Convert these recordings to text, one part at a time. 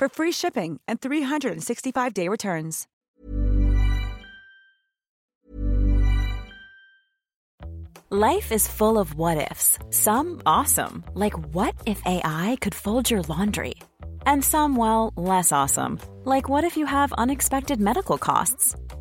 for free shipping and 365-day returns. Life is full of what ifs. Some awesome, like what if AI could fold your laundry? And some well, less awesome, like what if you have unexpected medical costs?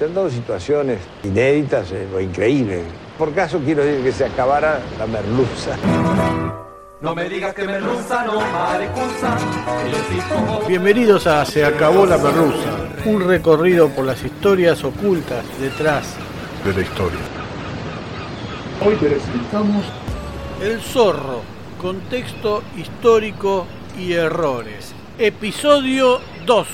Se han dado situaciones inéditas eh, o increíbles. Por caso quiero decir que se acabara la merluza. No me digas que merluza, no pongo- Bienvenidos a Se acabó la merluza, un recorrido por las historias ocultas detrás de la historia. Hoy presentamos El zorro, contexto histórico y errores. Episodio 2.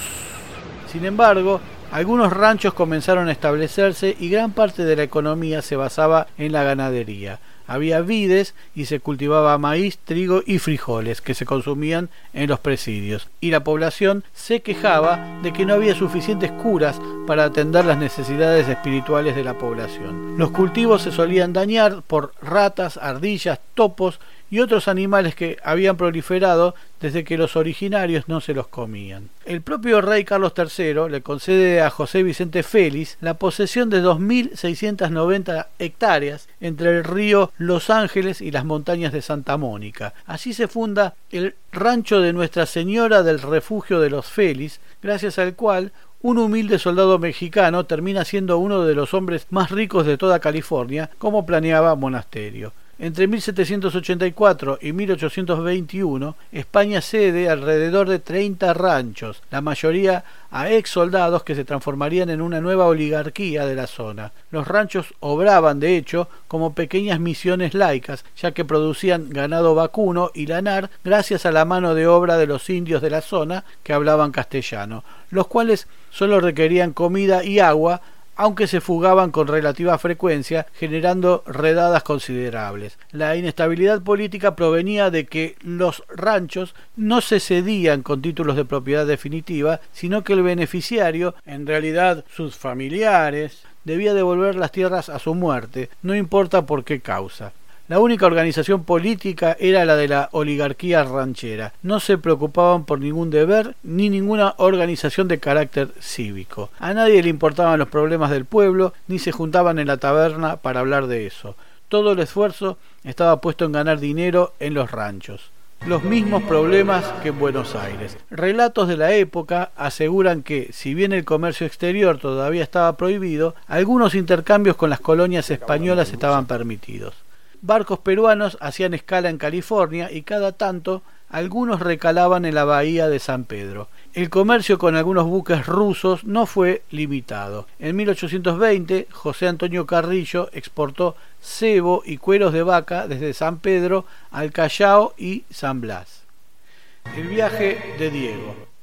Sin embargo, algunos ranchos comenzaron a establecerse y gran parte de la economía se basaba en la ganadería. Había vides y se cultivaba maíz, trigo y frijoles que se consumían en los presidios. Y la población se quejaba de que no había suficientes curas para atender las necesidades espirituales de la población. Los cultivos se solían dañar por ratas, ardillas, topos y otros animales que habían proliferado desde que los originarios no se los comían. El propio rey Carlos III le concede a José Vicente Félix la posesión de 2.690 hectáreas entre el río Los Ángeles y las montañas de Santa Mónica. Así se funda el rancho de Nuestra Señora del Refugio de los Félix, gracias al cual un humilde soldado mexicano termina siendo uno de los hombres más ricos de toda California, como planeaba Monasterio. Entre 1784 y 1821, España cede alrededor de 30 ranchos, la mayoría a ex soldados que se transformarían en una nueva oligarquía de la zona. Los ranchos obraban, de hecho, como pequeñas misiones laicas, ya que producían ganado vacuno y lanar gracias a la mano de obra de los indios de la zona que hablaban castellano, los cuales solo requerían comida y agua aunque se fugaban con relativa frecuencia, generando redadas considerables. La inestabilidad política provenía de que los ranchos no se cedían con títulos de propiedad definitiva, sino que el beneficiario, en realidad sus familiares, debía devolver las tierras a su muerte, no importa por qué causa. La única organización política era la de la oligarquía ranchera. No se preocupaban por ningún deber ni ninguna organización de carácter cívico. A nadie le importaban los problemas del pueblo ni se juntaban en la taberna para hablar de eso. todo el esfuerzo estaba puesto en ganar dinero en los ranchos. Los mismos problemas que en Buenos Aires. Relatos de la época aseguran que, si bien el comercio exterior todavía estaba prohibido, algunos intercambios con las colonias españolas estaban permitidos. Barcos peruanos hacían escala en California y cada tanto algunos recalaban en la bahía de San Pedro. El comercio con algunos buques rusos no fue limitado. En 1820, José Antonio Carrillo exportó cebo y cueros de vaca desde San Pedro al Callao y San Blas. El viaje de Diego.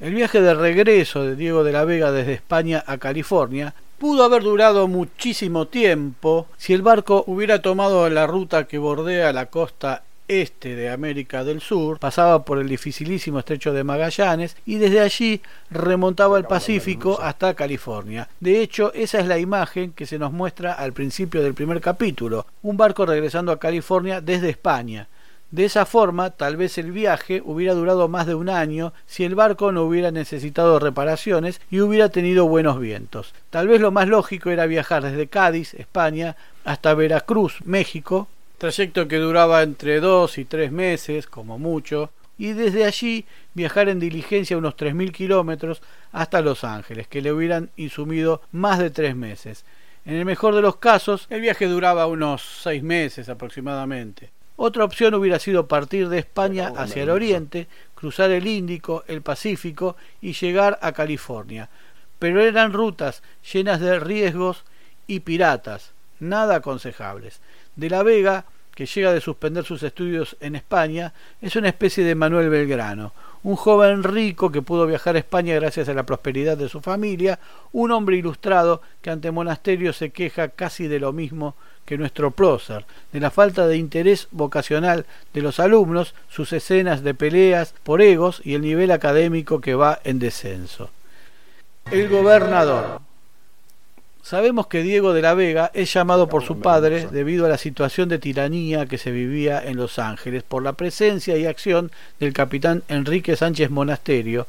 El viaje de regreso de Diego de la Vega desde España a California pudo haber durado muchísimo tiempo si el barco hubiera tomado la ruta que bordea la costa este de América del Sur, pasaba por el dificilísimo estrecho de Magallanes y desde allí remontaba el Pacífico hasta California. De hecho, esa es la imagen que se nos muestra al principio del primer capítulo, un barco regresando a California desde España. De esa forma, tal vez el viaje hubiera durado más de un año si el barco no hubiera necesitado reparaciones y hubiera tenido buenos vientos. Tal vez lo más lógico era viajar desde Cádiz, España, hasta Veracruz, México, trayecto que duraba entre dos y tres meses, como mucho, y desde allí viajar en diligencia unos tres mil kilómetros hasta Los Ángeles, que le hubieran insumido más de tres meses. En el mejor de los casos, el viaje duraba unos seis meses aproximadamente. Otra opción hubiera sido partir de España hacia el oriente, cruzar el Índico, el Pacífico y llegar a California. Pero eran rutas llenas de riesgos y piratas, nada aconsejables. De la Vega, que llega de suspender sus estudios en España, es una especie de Manuel Belgrano, un joven rico que pudo viajar a España gracias a la prosperidad de su familia, un hombre ilustrado que ante monasterio se queja casi de lo mismo que nuestro prócer, de la falta de interés vocacional de los alumnos, sus escenas de peleas por egos y el nivel académico que va en descenso. El gobernador. Sabemos que Diego de la Vega es llamado por su padre debido a la situación de tiranía que se vivía en Los Ángeles por la presencia y acción del capitán Enrique Sánchez Monasterio.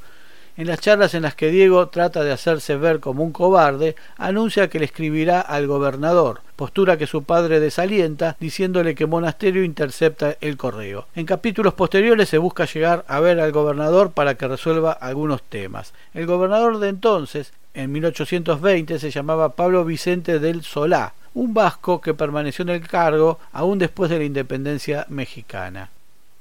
En las charlas en las que Diego trata de hacerse ver como un cobarde, anuncia que le escribirá al gobernador, postura que su padre desalienta, diciéndole que Monasterio intercepta el correo. En capítulos posteriores se busca llegar a ver al gobernador para que resuelva algunos temas. El gobernador de entonces en 1820 se llamaba Pablo Vicente del Solá, un vasco que permaneció en el cargo aún después de la independencia mexicana.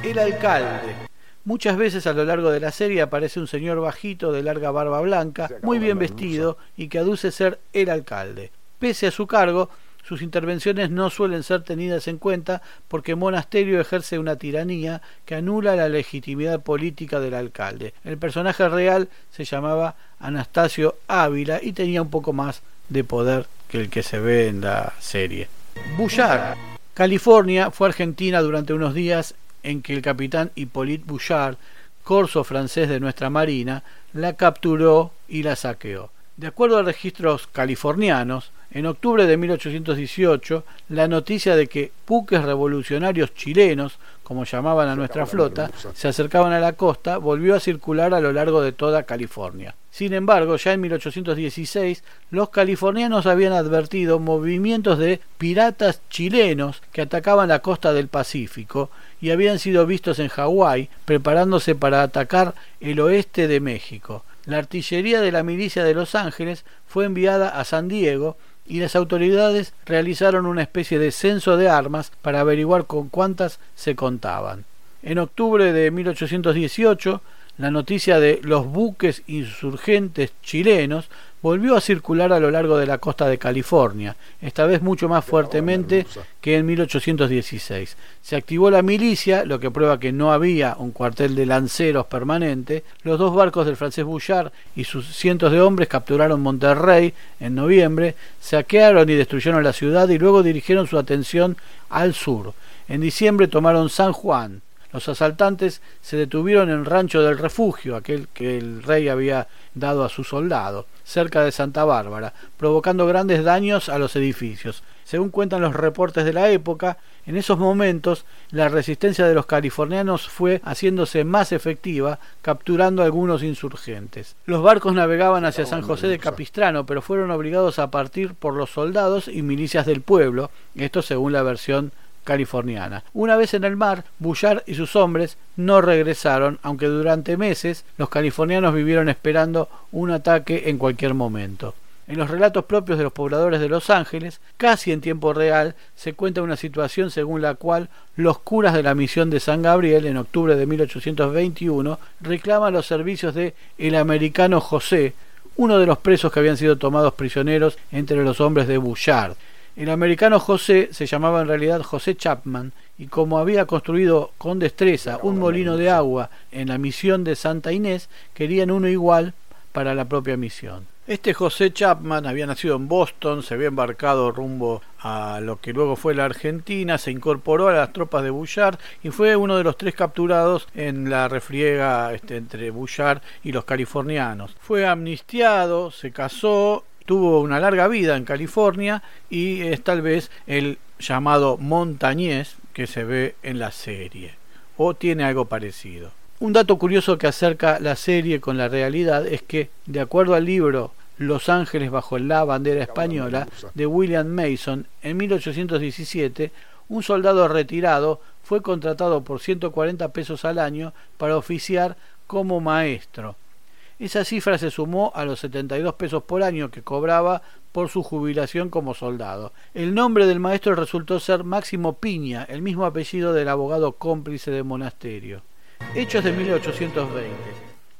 El alcalde. Muchas veces a lo largo de la serie aparece un señor bajito de larga barba blanca, muy bien vestido y que aduce ser el alcalde. Pese a su cargo, sus intervenciones no suelen ser tenidas en cuenta porque Monasterio ejerce una tiranía que anula la legitimidad política del alcalde. El personaje real se llamaba Anastasio Ávila y tenía un poco más de poder que el que se ve en la serie. Bouchard. California fue Argentina durante unos días en que el capitán Hippolyte Bouchard, corso francés de nuestra marina, la capturó y la saqueó. De acuerdo a registros californianos, en octubre de 1818, la noticia de que buques revolucionarios chilenos, como llamaban a nuestra flota, se acercaban a la costa, volvió a circular a lo largo de toda California. Sin embargo, ya en 1816, los californianos habían advertido movimientos de piratas chilenos que atacaban la costa del Pacífico y habían sido vistos en Hawái preparándose para atacar el oeste de México. La artillería de la milicia de Los Ángeles fue enviada a San Diego y las autoridades realizaron una especie de censo de armas para averiguar con cuántas se contaban. En octubre de 1818, la noticia de los buques insurgentes chilenos volvió a circular a lo largo de la costa de California, esta vez mucho más fuertemente que en 1816. Se activó la milicia, lo que prueba que no había un cuartel de lanceros permanente. Los dos barcos del francés Bouchard y sus cientos de hombres capturaron Monterrey en noviembre, saquearon y destruyeron la ciudad y luego dirigieron su atención al sur. En diciembre tomaron San Juan, los asaltantes se detuvieron en el rancho del refugio, aquel que el rey había dado a su soldado, cerca de Santa Bárbara, provocando grandes daños a los edificios. Según cuentan los reportes de la época, en esos momentos la resistencia de los californianos fue haciéndose más efectiva, capturando a algunos insurgentes. Los barcos navegaban hacia San José de Capistrano, pero fueron obligados a partir por los soldados y milicias del pueblo, esto según la versión californiana. Una vez en el mar, Bullard y sus hombres no regresaron, aunque durante meses los californianos vivieron esperando un ataque en cualquier momento. En los relatos propios de los pobladores de Los Ángeles, casi en tiempo real, se cuenta una situación según la cual los curas de la misión de San Gabriel, en octubre de 1821, reclaman los servicios de el americano José, uno de los presos que habían sido tomados prisioneros entre los hombres de Bouchard. El americano José se llamaba en realidad José Chapman y como había construido con destreza un molino de agua en la misión de Santa Inés, querían uno igual para la propia misión. Este José Chapman había nacido en Boston, se había embarcado rumbo a lo que luego fue la Argentina, se incorporó a las tropas de Bouchard y fue uno de los tres capturados en la refriega este, entre Bouchard y los californianos. Fue amnistiado, se casó, tuvo una larga vida en California y es tal vez el llamado montañés que se ve en la serie o tiene algo parecido. Un dato curioso que acerca la serie con la realidad es que, de acuerdo al libro los Ángeles bajo la bandera española de William Mason en 1817, un soldado retirado fue contratado por 140 pesos al año para oficiar como maestro. Esa cifra se sumó a los 72 pesos por año que cobraba por su jubilación como soldado. El nombre del maestro resultó ser Máximo Piña, el mismo apellido del abogado cómplice del monasterio. Hechos de 1820.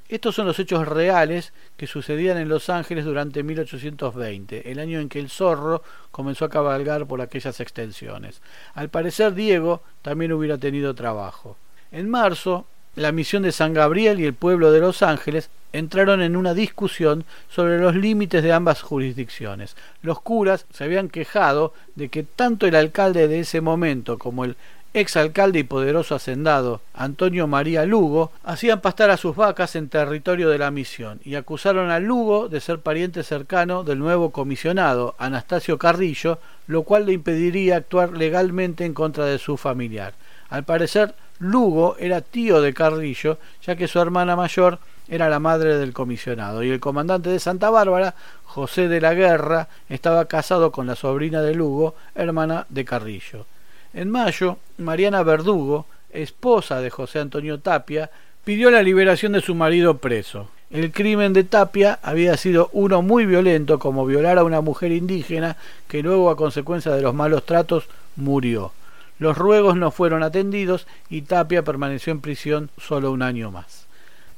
Estos son los hechos reales que sucedían en Los Ángeles durante 1820, el año en que el zorro comenzó a cabalgar por aquellas extensiones. Al parecer Diego también hubiera tenido trabajo. En marzo, la misión de San Gabriel y el pueblo de Los Ángeles entraron en una discusión sobre los límites de ambas jurisdicciones. Los curas se habían quejado de que tanto el alcalde de ese momento como el exalcalde y poderoso hacendado Antonio María Lugo, hacían pastar a sus vacas en territorio de la misión y acusaron a Lugo de ser pariente cercano del nuevo comisionado Anastasio Carrillo, lo cual le impediría actuar legalmente en contra de su familiar. Al parecer, Lugo era tío de Carrillo, ya que su hermana mayor era la madre del comisionado, y el comandante de Santa Bárbara, José de la Guerra, estaba casado con la sobrina de Lugo, hermana de Carrillo. En mayo, Mariana Verdugo, esposa de José Antonio Tapia, pidió la liberación de su marido preso. El crimen de Tapia había sido uno muy violento, como violar a una mujer indígena que luego a consecuencia de los malos tratos murió. Los ruegos no fueron atendidos y Tapia permaneció en prisión solo un año más.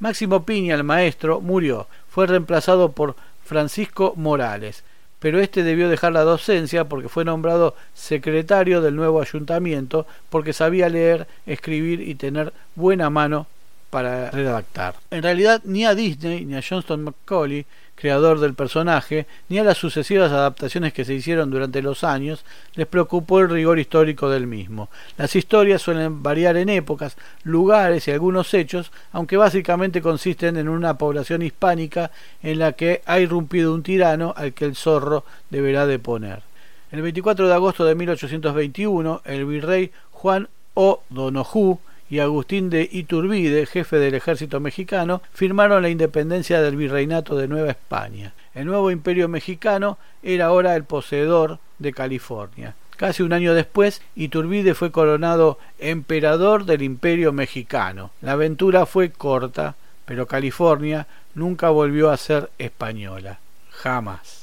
Máximo Piña, el maestro, murió. Fue reemplazado por Francisco Morales, pero este debió dejar la docencia porque fue nombrado secretario del nuevo ayuntamiento porque sabía leer, escribir y tener buena mano para redactar. En realidad ni a Disney ni a Johnston McCauley, creador del personaje, ni a las sucesivas adaptaciones que se hicieron durante los años, les preocupó el rigor histórico del mismo. Las historias suelen variar en épocas, lugares y algunos hechos, aunque básicamente consisten en una población hispánica en la que ha irrumpido un tirano al que el zorro deberá deponer. El 24 de agosto de 1821, el virrey Juan O'Donoghue y Agustín de Iturbide, jefe del ejército mexicano, firmaron la independencia del virreinato de Nueva España. El nuevo imperio mexicano era ahora el poseedor de California. Casi un año después, Iturbide fue coronado emperador del imperio mexicano. La aventura fue corta, pero California nunca volvió a ser española. Jamás.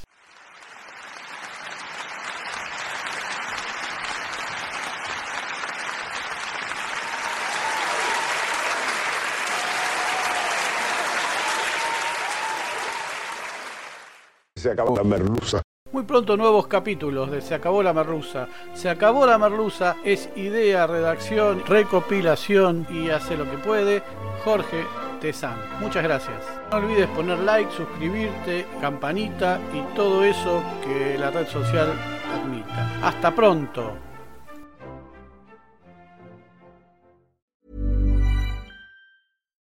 Se acabó la merluza. Muy pronto nuevos capítulos de Se acabó la merluza. Se acabó la merluza es idea, redacción, recopilación y hace lo que puede Jorge Tezán. Muchas gracias. No olvides poner like, suscribirte, campanita y todo eso que la red social admita. Hasta pronto.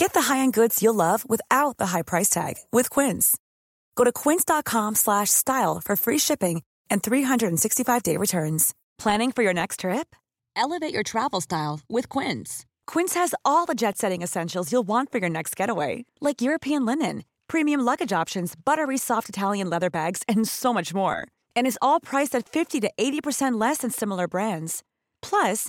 Get the high-end goods you'll love without the high price tag with Quince. Go to quince.com slash style for free shipping and 365-day returns. Planning for your next trip? Elevate your travel style with Quince. Quince has all the jet-setting essentials you'll want for your next getaway, like European linen, premium luggage options, buttery soft Italian leather bags, and so much more. And is all priced at 50 to 80% less than similar brands. Plus,